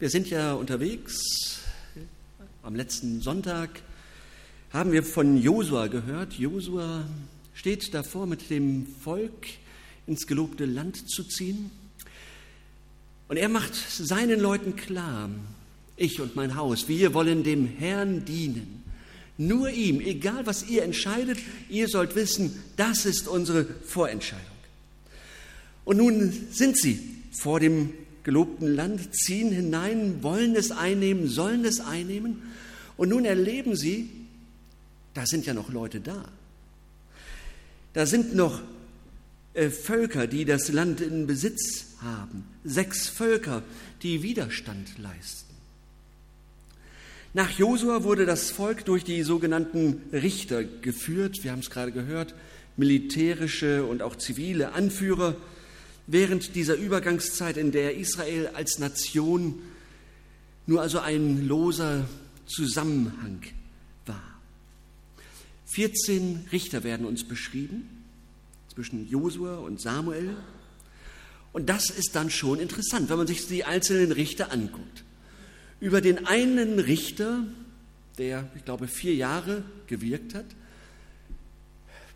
Wir sind ja unterwegs. Am letzten Sonntag haben wir von Josua gehört. Josua steht davor, mit dem Volk ins gelobte Land zu ziehen. Und er macht seinen Leuten klar, ich und mein Haus, wir wollen dem Herrn dienen. Nur ihm, egal was ihr entscheidet, ihr sollt wissen, das ist unsere Vorentscheidung. Und nun sind sie vor dem gelobten Land, ziehen hinein, wollen es einnehmen, sollen es einnehmen. Und nun erleben sie, da sind ja noch Leute da. Da sind noch äh, Völker, die das Land in Besitz haben. Sechs Völker, die Widerstand leisten. Nach Josua wurde das Volk durch die sogenannten Richter geführt. Wir haben es gerade gehört, militärische und auch zivile Anführer während dieser Übergangszeit, in der Israel als Nation nur also ein loser Zusammenhang war. 14 Richter werden uns beschrieben zwischen Josua und Samuel. Und das ist dann schon interessant, wenn man sich die einzelnen Richter anguckt. Über den einen Richter, der, ich glaube, vier Jahre gewirkt hat,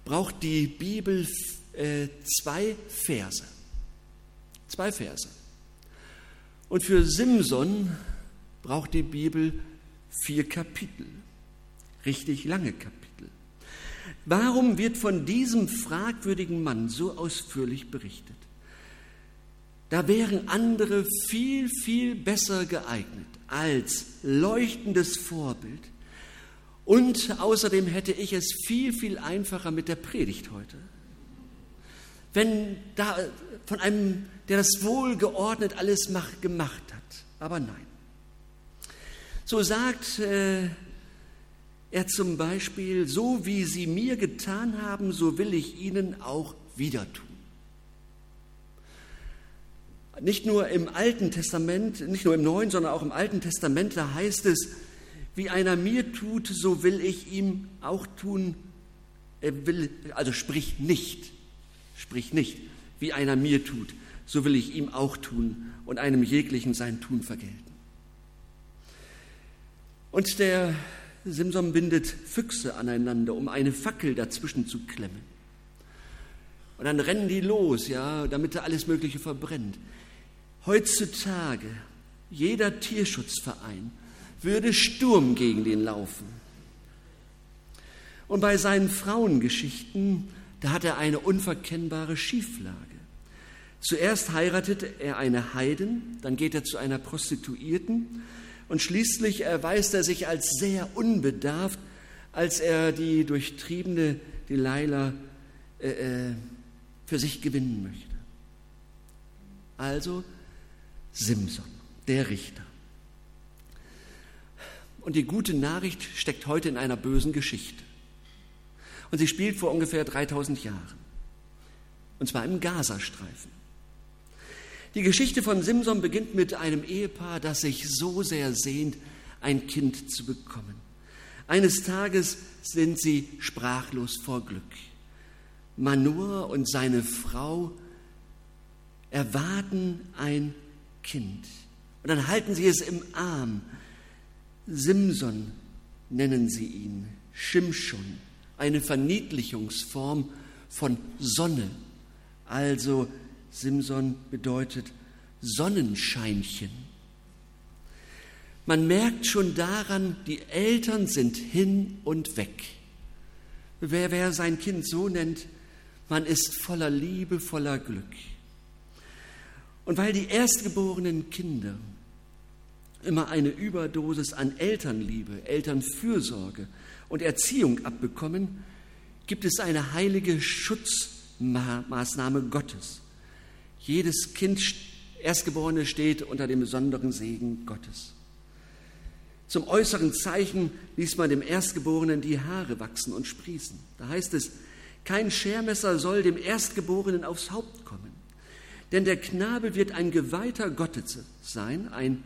braucht die Bibel äh, zwei Verse. Zwei Verse. Und für Simson braucht die Bibel vier Kapitel, richtig lange Kapitel. Warum wird von diesem fragwürdigen Mann so ausführlich berichtet? Da wären andere viel, viel besser geeignet als leuchtendes Vorbild. Und außerdem hätte ich es viel, viel einfacher mit der Predigt heute. Wenn da von einem der das wohlgeordnet alles mach, gemacht hat. Aber nein. So sagt äh, er zum Beispiel, so wie sie mir getan haben, so will ich ihnen auch wieder tun. Nicht nur im Alten Testament, nicht nur im Neuen, sondern auch im Alten Testament, da heißt es, wie einer mir tut, so will ich ihm auch tun. Er will, also sprich nicht, sprich nicht, wie einer mir tut, so will ich ihm auch tun und einem jeglichen sein Tun vergelten. Und der Simson bindet Füchse aneinander, um eine Fackel dazwischen zu klemmen. Und dann rennen die los, ja, damit er alles Mögliche verbrennt. Heutzutage, jeder Tierschutzverein würde Sturm gegen den laufen. Und bei seinen Frauengeschichten, da hat er eine unverkennbare Schieflage. Zuerst heiratet er eine Heiden, dann geht er zu einer Prostituierten und schließlich erweist er sich als sehr unbedarft, als er die durchtriebene Delilah äh, äh, für sich gewinnen möchte. Also Simson, der Richter. Und die gute Nachricht steckt heute in einer bösen Geschichte. Und sie spielt vor ungefähr 3000 Jahren. Und zwar im Gazastreifen. Die Geschichte von Simson beginnt mit einem Ehepaar, das sich so sehr sehnt, ein Kind zu bekommen. Eines Tages sind sie sprachlos vor Glück. Manur und seine Frau erwarten ein Kind. Und dann halten sie es im Arm. Simson nennen sie ihn, Shimshon, eine Verniedlichungsform von Sonne, also Simson bedeutet Sonnenscheinchen. Man merkt schon daran, die Eltern sind hin und weg. Wer, wer sein Kind so nennt, man ist voller Liebe, voller Glück. Und weil die erstgeborenen Kinder immer eine Überdosis an Elternliebe, Elternfürsorge und Erziehung abbekommen, gibt es eine heilige Schutzmaßnahme Gottes. Jedes Kind, Erstgeborene, steht unter dem besonderen Segen Gottes. Zum äußeren Zeichen ließ man dem Erstgeborenen die Haare wachsen und sprießen. Da heißt es, kein Schermesser soll dem Erstgeborenen aufs Haupt kommen, denn der Knabe wird ein Geweihter Gottes sein, ein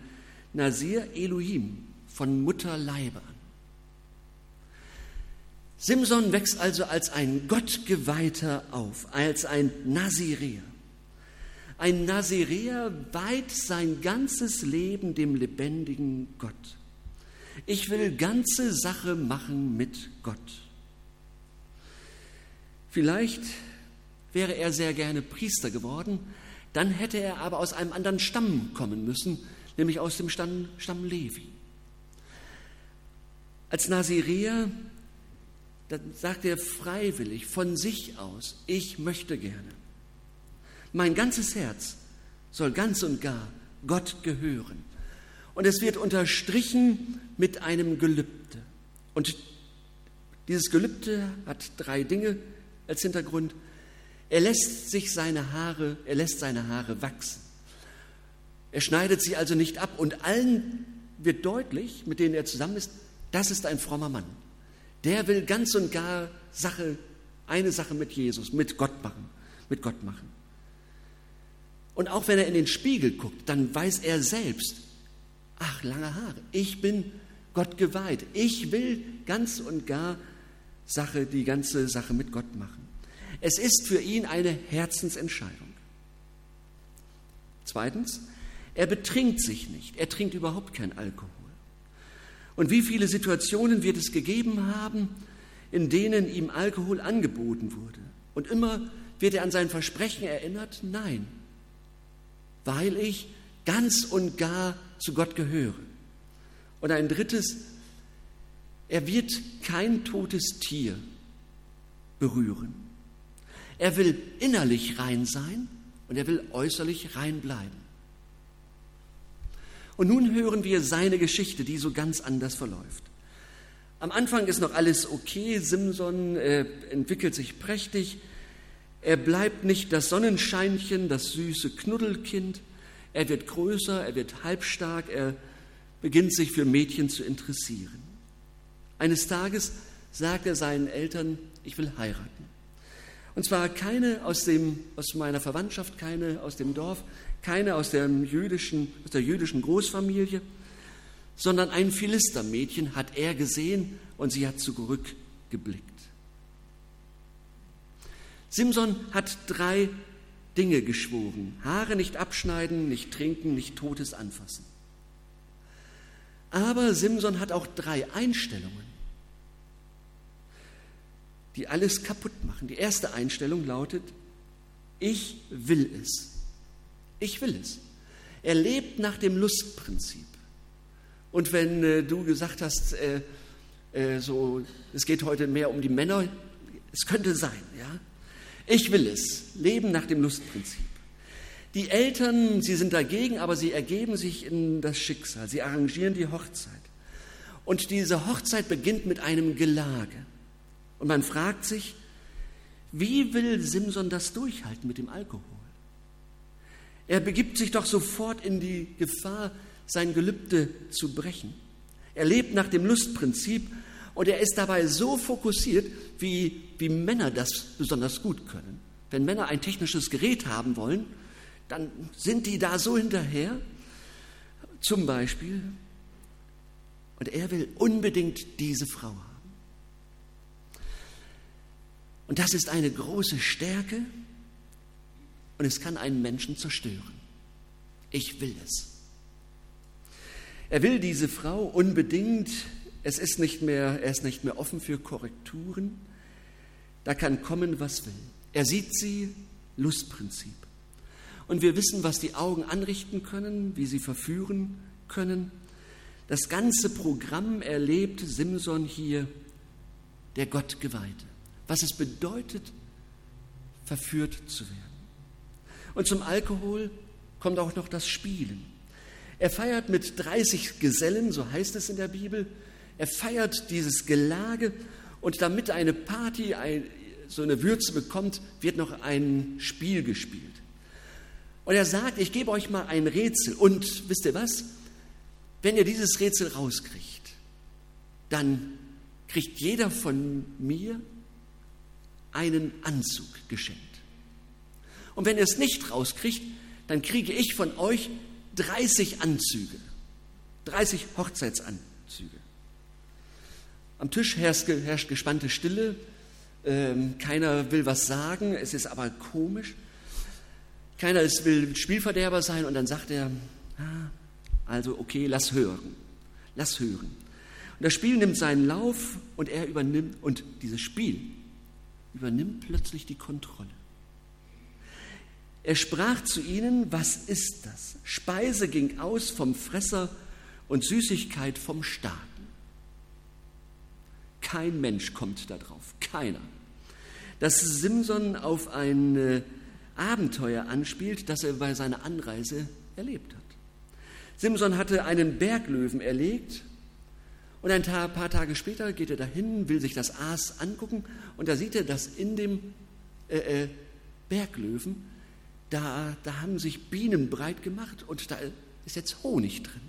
Nasir Elohim von Mutterleibe an. Simson wächst also als ein Gottgeweihter auf, als ein Nazireer Ein Naziräer weiht sein ganzes Leben dem lebendigen Gott. Ich will ganze Sache machen mit Gott. Vielleicht wäre er sehr gerne Priester geworden, dann hätte er aber aus einem anderen Stamm kommen müssen, nämlich aus dem Stamm, Stamm Levi. Als Naziräer, dann sagt er freiwillig von sich aus, ich möchte gerne. Mein ganzes Herz soll ganz und gar Gott gehören. Und es wird unterstrichen mit einem Gelübde. Und dieses Gelübde hat drei Dinge als Hintergrund. Er lässt sich seine Haare, er lässt seine Haare wachsen. Er schneidet sie also nicht ab und allen wird deutlich, mit denen er zusammen ist, das ist ein frommer Mann. Der will ganz und gar Sache, eine Sache mit Jesus, mit Gott machen, mit Gott machen. Und auch wenn er in den Spiegel guckt, dann weiß er selbst, ach, lange Haare, ich bin Gott geweiht. Ich will ganz und gar Sache, die ganze Sache mit Gott machen. Es ist für ihn eine Herzensentscheidung. Zweitens, er betrinkt sich nicht. Er trinkt überhaupt kein Alkohol. Und wie viele Situationen wird es gegeben haben, in denen ihm Alkohol angeboten wurde? Und immer wird er an sein Versprechen erinnert, nein, weil ich ganz und gar zu Gott gehöre. Und ein drittes, er wird kein totes Tier berühren. Er will innerlich rein sein und er will äußerlich rein bleiben. Und nun hören wir seine Geschichte, die so ganz anders verläuft. Am Anfang ist noch alles okay, Simson äh, entwickelt sich prächtig, er bleibt nicht das Sonnenscheinchen, das süße Knuddelkind, er wird größer, er wird halbstark, er beginnt sich für Mädchen zu interessieren. Eines Tages sagt er seinen Eltern, ich will heiraten. Und zwar keine aus, dem, aus meiner Verwandtschaft, keine aus dem Dorf, keine aus, dem jüdischen, aus der jüdischen Großfamilie, sondern ein Philistermädchen hat er gesehen und sie hat zurückgeblickt. Simson hat drei Dinge geschworen. Haare nicht abschneiden, nicht trinken, nicht Totes anfassen. Aber Simson hat auch drei Einstellungen die alles kaputt machen. Die erste Einstellung lautet, ich will es. Ich will es. Er lebt nach dem Lustprinzip. Und wenn äh, du gesagt hast, äh, äh, so, es geht heute mehr um die Männer, es könnte sein, ja. Ich will es. Leben nach dem Lustprinzip. Die Eltern, sie sind dagegen, aber sie ergeben sich in das Schicksal. Sie arrangieren die Hochzeit. Und diese Hochzeit beginnt mit einem Gelage. Und man fragt sich, wie will Simson das durchhalten mit dem Alkohol? Er begibt sich doch sofort in die Gefahr, sein Gelübde zu brechen. Er lebt nach dem Lustprinzip und er ist dabei so fokussiert, wie, wie Männer das besonders gut können. Wenn Männer ein technisches Gerät haben wollen, dann sind die da so hinterher, zum Beispiel, und er will unbedingt diese Frau haben. Und das ist eine große Stärke und es kann einen Menschen zerstören. Ich will es. Er will diese Frau unbedingt. Es ist nicht mehr, er ist nicht mehr offen für Korrekturen. Da kann kommen, was will. Er sieht sie, Lustprinzip. Und wir wissen, was die Augen anrichten können, wie sie verführen können. Das ganze Programm erlebt Simson hier, der Gott geweihte was es bedeutet, verführt zu werden. Und zum Alkohol kommt auch noch das Spielen. Er feiert mit 30 Gesellen, so heißt es in der Bibel, er feiert dieses Gelage und damit eine Party ein, so eine Würze bekommt, wird noch ein Spiel gespielt. Und er sagt, ich gebe euch mal ein Rätsel und wisst ihr was? Wenn ihr dieses Rätsel rauskriegt, dann kriegt jeder von mir einen Anzug geschenkt. Und wenn ihr es nicht rauskriegt, dann kriege ich von euch 30 Anzüge, 30 Hochzeitsanzüge. Am Tisch herrscht, herrscht gespannte Stille, ähm, keiner will was sagen, es ist aber komisch. Keiner ist, will Spielverderber sein und dann sagt er, ah, also okay, lass hören, lass hören. Und das Spiel nimmt seinen Lauf und er übernimmt, und dieses Spiel übernimmt plötzlich die Kontrolle. Er sprach zu ihnen, was ist das? Speise ging aus vom Fresser und Süßigkeit vom Starken. Kein Mensch kommt da drauf, keiner. Dass Simson auf ein äh, Abenteuer anspielt, das er bei seiner Anreise erlebt hat. Simson hatte einen Berglöwen erlegt und ein paar Tage später geht er dahin, will sich das Aas angucken und da sieht er, dass in dem äh, äh, Berglöwen, da, da haben sich Bienen breit gemacht und da ist jetzt Honig drin.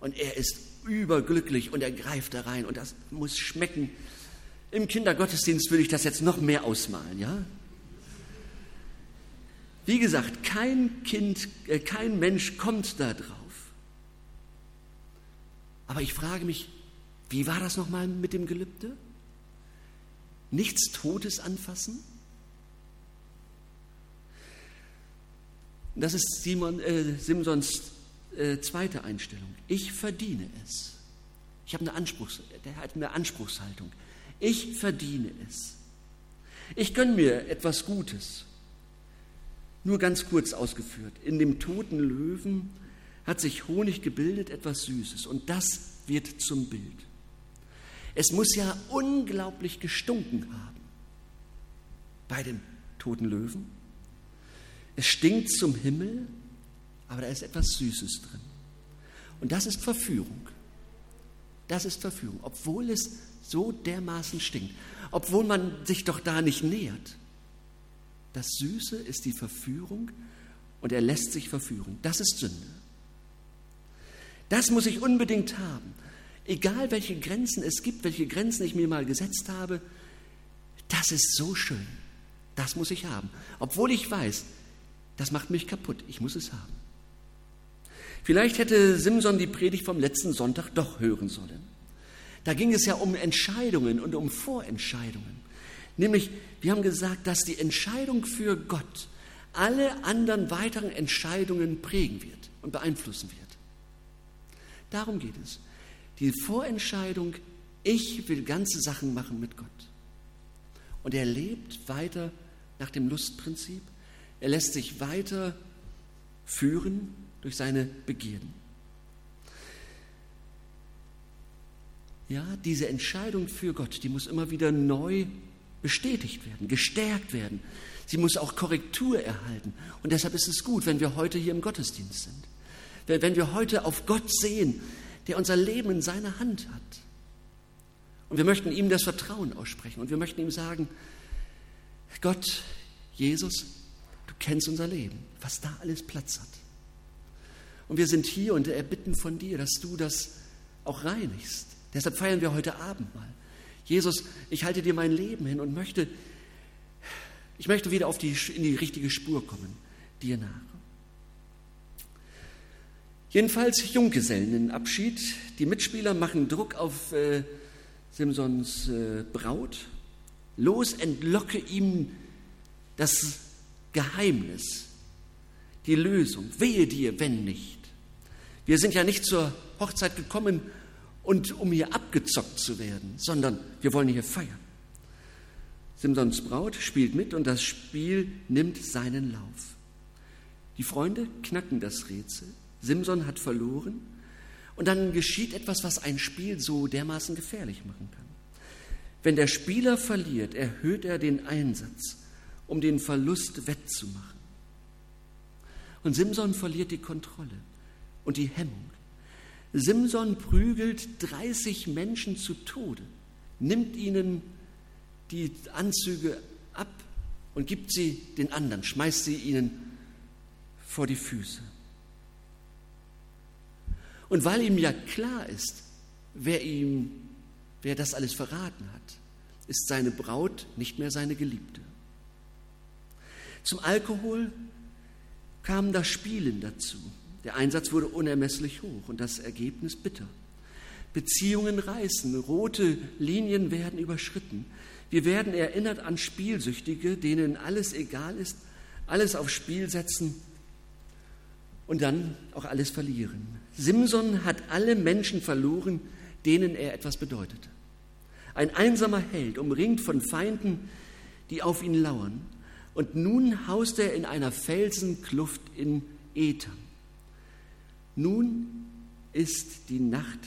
Und er ist überglücklich und er greift da rein und das muss schmecken. Im Kindergottesdienst würde ich das jetzt noch mehr ausmalen, ja? Wie gesagt, kein Kind, äh, kein Mensch kommt da drauf. Aber ich frage mich, wie war das nochmal mit dem Gelübde? Nichts Totes anfassen? Das ist Simon, äh, Simsons äh, zweite Einstellung. Ich verdiene es. Ich habe eine, Anspruchs, der hat eine Anspruchshaltung. Ich verdiene es. Ich gönne mir etwas Gutes. Nur ganz kurz ausgeführt. In dem toten Löwen hat sich Honig gebildet, etwas Süßes. Und das wird zum Bild. Es muss ja unglaublich gestunken haben bei dem toten Löwen. Es stinkt zum Himmel, aber da ist etwas Süßes drin. Und das ist Verführung. Das ist Verführung, obwohl es so dermaßen stinkt, obwohl man sich doch da nicht nähert. Das Süße ist die Verführung und er lässt sich verführen. Das ist Sünde. Das muss ich unbedingt haben. Egal welche Grenzen es gibt, welche Grenzen ich mir mal gesetzt habe, das ist so schön. Das muss ich haben. Obwohl ich weiß, das macht mich kaputt. Ich muss es haben. Vielleicht hätte Simson die Predigt vom letzten Sonntag doch hören sollen. Da ging es ja um Entscheidungen und um Vorentscheidungen. Nämlich, wir haben gesagt, dass die Entscheidung für Gott alle anderen weiteren Entscheidungen prägen wird und beeinflussen wird. Darum geht es. Die Vorentscheidung, ich will ganze Sachen machen mit Gott. Und er lebt weiter nach dem Lustprinzip. Er lässt sich weiter führen durch seine Begierden. Ja, diese Entscheidung für Gott, die muss immer wieder neu bestätigt werden, gestärkt werden. Sie muss auch Korrektur erhalten. Und deshalb ist es gut, wenn wir heute hier im Gottesdienst sind. Wenn wir heute auf Gott sehen, der unser Leben in seiner Hand hat. Und wir möchten ihm das Vertrauen aussprechen und wir möchten ihm sagen, Gott, Jesus, du kennst unser Leben, was da alles Platz hat. Und wir sind hier und erbitten von dir, dass du das auch reinigst. Deshalb feiern wir heute Abend mal. Jesus, ich halte dir mein Leben hin und möchte, ich möchte wieder auf die, in die richtige Spur kommen, dir nach. Jedenfalls Junggesellenabschied. Die Mitspieler machen Druck auf äh, Simsons äh, Braut. Los, entlocke ihm das Geheimnis, die Lösung. Wehe dir, wenn nicht. Wir sind ja nicht zur Hochzeit gekommen, und um hier abgezockt zu werden, sondern wir wollen hier feiern. Simsons Braut spielt mit und das Spiel nimmt seinen Lauf. Die Freunde knacken das Rätsel. Simson hat verloren und dann geschieht etwas, was ein Spiel so dermaßen gefährlich machen kann. Wenn der Spieler verliert, erhöht er den Einsatz, um den Verlust wettzumachen. Und Simson verliert die Kontrolle und die Hemmung. Simson prügelt 30 Menschen zu Tode, nimmt ihnen die Anzüge ab und gibt sie den anderen, schmeißt sie ihnen vor die Füße. Und weil ihm ja klar ist, wer ihm, wer das alles verraten hat, ist seine Braut nicht mehr seine Geliebte. Zum Alkohol kam das Spielen dazu. Der Einsatz wurde unermesslich hoch und das Ergebnis bitter. Beziehungen reißen, rote Linien werden überschritten. Wir werden erinnert an Spielsüchtige, denen alles egal ist, alles aufs Spiel setzen und dann auch alles verlieren. Simson hat alle Menschen verloren, denen er etwas bedeutete. Ein einsamer Held, umringt von Feinden, die auf ihn lauern. Und nun haust er in einer Felsenkluft in Ethem. Nun ist die Nacht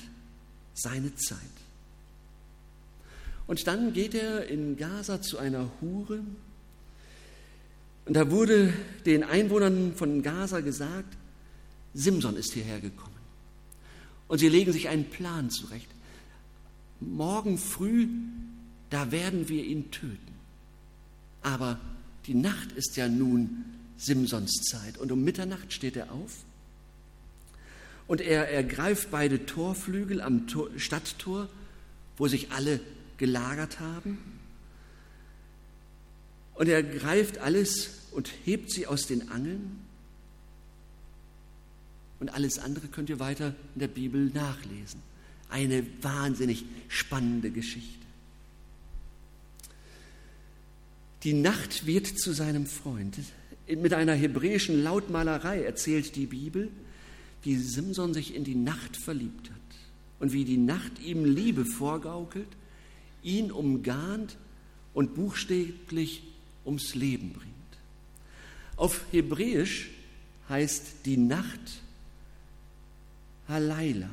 seine Zeit. Und dann geht er in Gaza zu einer Hure. Und da wurde den Einwohnern von Gaza gesagt, Simson ist hierher gekommen. Und sie legen sich einen Plan zurecht. Morgen früh, da werden wir ihn töten. Aber die Nacht ist ja nun Simsons Zeit. Und um Mitternacht steht er auf und er ergreift beide Torflügel am Tor, Stadttor, wo sich alle gelagert haben. Und er greift alles und hebt sie aus den Angeln. Und alles andere könnt ihr weiter in der Bibel nachlesen. Eine wahnsinnig spannende Geschichte. Die Nacht wird zu seinem Freund. Mit einer hebräischen Lautmalerei erzählt die Bibel, wie Simson sich in die Nacht verliebt hat und wie die Nacht ihm Liebe vorgaukelt, ihn umgarnt und buchstäblich ums Leben bringt. Auf Hebräisch heißt die Nacht Halaila.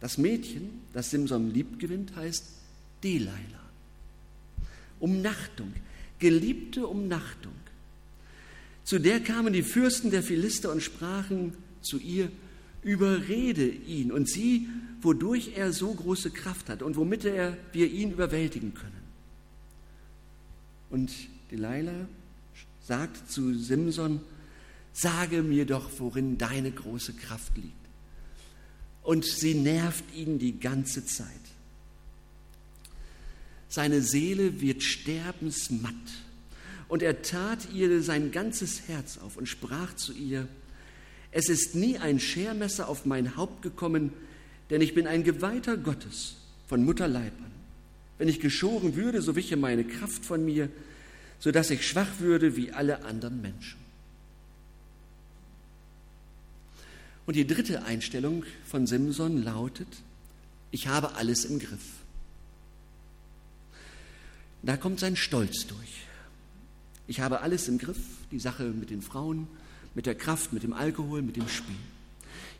Das Mädchen, das Simson lieb gewinnt, heißt Delilah. Umnachtung, geliebte Umnachtung. Zu der kamen die Fürsten der Philister und sprachen zu ihr, überrede ihn und sieh, wodurch er so große Kraft hat und womit er, wir ihn überwältigen können. Und Delilah sagt zu Simson, sage mir doch, worin deine große Kraft liegt und sie nervt ihn die ganze Zeit. Seine Seele wird sterbensmatt und er tat ihr sein ganzes Herz auf und sprach zu ihr, es ist nie ein Schermesser auf mein Haupt gekommen, denn ich bin ein Geweihter Gottes von Mutterleib an. Wenn ich geschoren würde, so wiche meine Kraft von mir, so dass ich schwach würde wie alle anderen Menschen. Und die dritte Einstellung von Simson lautet, ich habe alles im Griff. Da kommt sein Stolz durch. Ich habe alles im Griff, die Sache mit den Frauen, mit der Kraft, mit dem Alkohol, mit dem Spiel.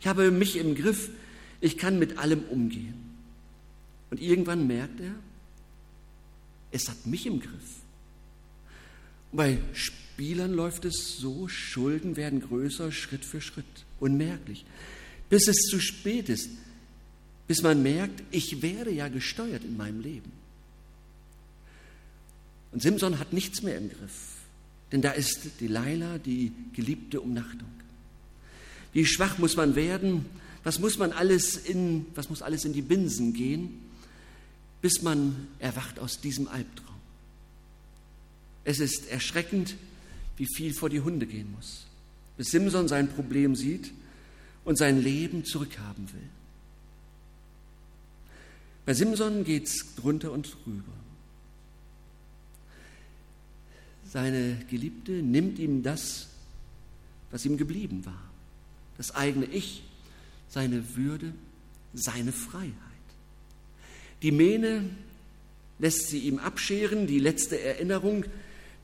Ich habe mich im Griff, ich kann mit allem umgehen. Und irgendwann merkt er, es hat mich im Griff. Und bei Spielern läuft es so, Schulden werden größer Schritt für Schritt, unmerklich, bis es zu spät ist, bis man merkt, ich werde ja gesteuert in meinem Leben. Und Simson hat nichts mehr im Griff, denn da ist die Leila, die geliebte Umnachtung. Wie schwach muss man werden? Was muss man alles in, was muss alles in die Binsen gehen, bis man erwacht aus diesem Albtraum? Es ist erschreckend, wie viel vor die Hunde gehen muss, bis Simson sein Problem sieht und sein Leben zurückhaben will. Bei Simson es drunter und drüber. Seine Geliebte nimmt ihm das, was ihm geblieben war, das eigene Ich, seine Würde, seine Freiheit. Die Mähne lässt sie ihm abscheren, die letzte Erinnerung,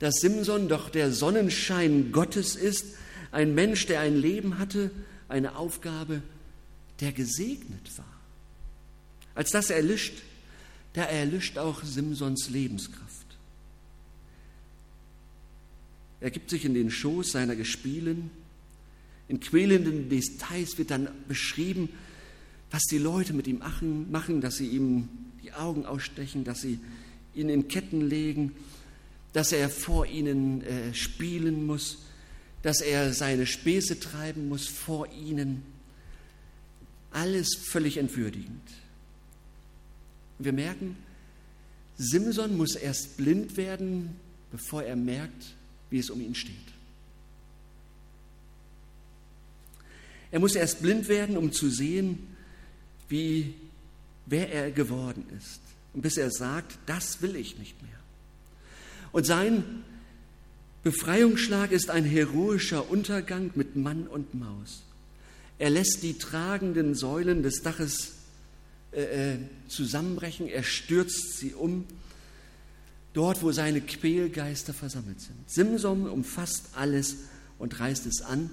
dass Simson doch der Sonnenschein Gottes ist, ein Mensch, der ein Leben hatte, eine Aufgabe, der gesegnet war. Als das erlischt, da erlischt auch Simsons Lebenskraft. Er gibt sich in den Schoß seiner Gespielen. In quälenden Details wird dann beschrieben, was die Leute mit ihm machen, dass sie ihm die Augen ausstechen, dass sie ihn in Ketten legen, dass er vor ihnen äh, spielen muss, dass er seine Späße treiben muss vor ihnen. Alles völlig entwürdigend. Wir merken, Simson muss erst blind werden, bevor er merkt, wie es um ihn steht. Er muss erst blind werden, um zu sehen, wie, wer er geworden ist. Und bis er sagt, das will ich nicht mehr. Und sein Befreiungsschlag ist ein heroischer Untergang mit Mann und Maus. Er lässt die tragenden Säulen des Daches äh, äh zusammenbrechen, er stürzt sie um, dort wo seine Quälgeister versammelt sind. Simson umfasst alles und reißt es an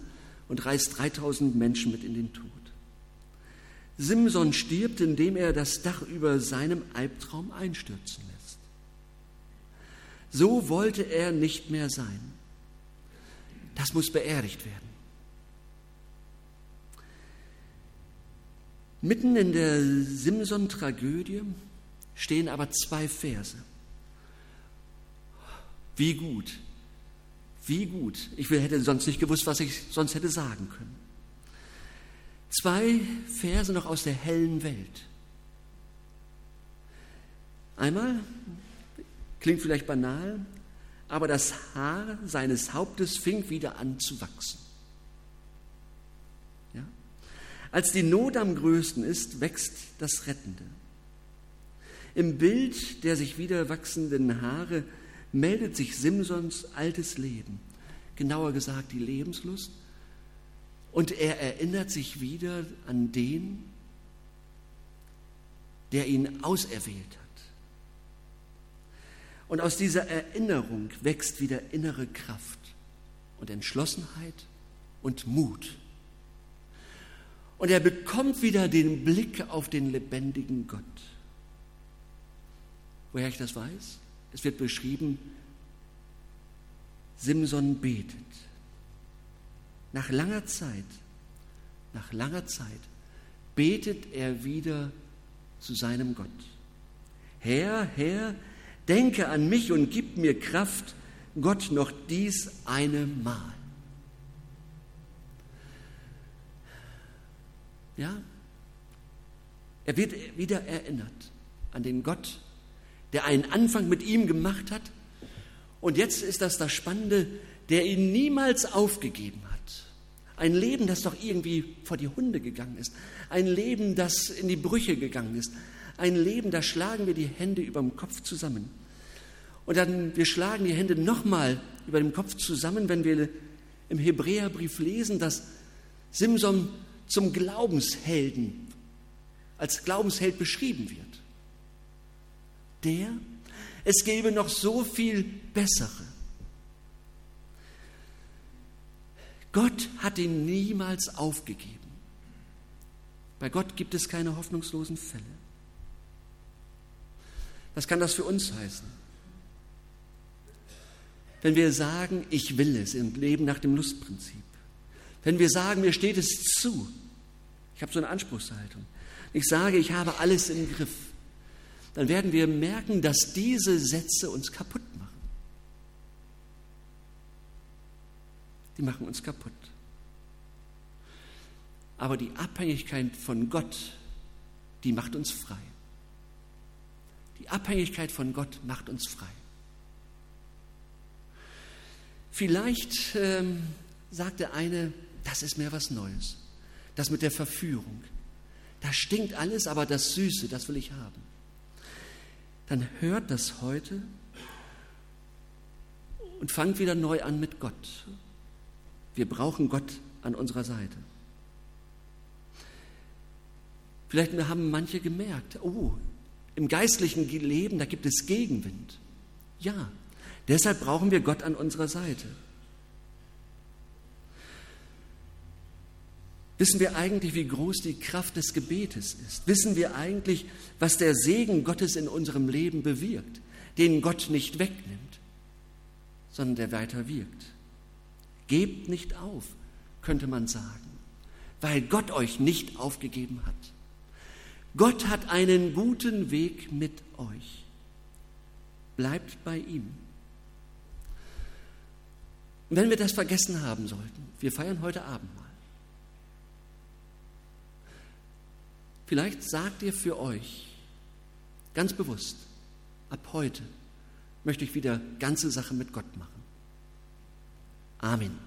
und reißt 3000 Menschen mit in den Tod. Simson stirbt, indem er das Dach über seinem Albtraum einstürzen lässt. So wollte er nicht mehr sein. Das muss beerdigt werden. Mitten in der Simson-Tragödie stehen aber zwei Verse. Wie gut, wie gut. Ich hätte sonst nicht gewusst, was ich sonst hätte sagen können. Zwei Verse noch aus der hellen Welt. Einmal, klingt vielleicht banal, aber das Haar seines Hauptes fing wieder an zu wachsen. Ja? Als die Not am größten ist, wächst das Rettende. Im Bild der sich wieder wachsenden Haare meldet sich Simsons altes Leben, genauer gesagt die Lebenslust, und er erinnert sich wieder an den, der ihn auserwählt hat. Und aus dieser Erinnerung wächst wieder innere Kraft und Entschlossenheit und Mut. Und er bekommt wieder den Blick auf den lebendigen Gott. Woher ich das weiß? Es wird beschrieben, Simson betet. Nach langer Zeit, nach langer Zeit betet er wieder zu seinem Gott. Herr, Herr, denke an mich und gib mir Kraft, Gott noch dies eine Mal. Ja, er wird wieder erinnert an den Gott, der einen Anfang mit ihm gemacht hat. Und jetzt ist das das Spannende, der ihn niemals aufgegeben hat. Ein Leben, das doch irgendwie vor die Hunde gegangen ist. Ein Leben, das in die Brüche gegangen ist. Ein Leben, da schlagen wir die Hände über dem Kopf zusammen. Und dann, wir schlagen die Hände nochmal über dem Kopf zusammen, wenn wir im Hebräerbrief lesen, dass Simson zum Glaubenshelden, als Glaubensheld beschrieben wird der, es gäbe noch so viel bessere. Gott hat ihn niemals aufgegeben. Bei Gott gibt es keine hoffnungslosen Fälle. Was kann das für uns heißen? Wenn wir sagen, ich will es und leben nach dem Lustprinzip. Wenn wir sagen, mir steht es zu. Ich habe so eine Anspruchshaltung. Ich sage, ich habe alles im Griff dann werden wir merken, dass diese Sätze uns kaputt machen. Die machen uns kaputt. Aber die Abhängigkeit von Gott, die macht uns frei. Die Abhängigkeit von Gott macht uns frei. Vielleicht ähm, sagt der eine, das ist mir was Neues. Das mit der Verführung. Da stinkt alles, aber das Süße, das will ich haben dann hört das heute und fangt wieder neu an mit Gott. Wir brauchen Gott an unserer Seite. Vielleicht haben manche gemerkt, oh, im geistlichen Leben, da gibt es Gegenwind. Ja, deshalb brauchen wir Gott an unserer Seite. Wissen wir eigentlich, wie groß die Kraft des Gebetes ist? Wissen wir eigentlich, was der Segen Gottes in unserem Leben bewirkt, den Gott nicht wegnimmt, sondern der weiter wirkt? Gebt nicht auf, könnte man sagen, weil Gott euch nicht aufgegeben hat. Gott hat einen guten Weg mit euch. Bleibt bei ihm. Wenn wir das vergessen haben sollten, wir feiern heute Abend mal. Vielleicht sagt ihr für euch ganz bewusst, ab heute möchte ich wieder ganze Sache mit Gott machen. Amen.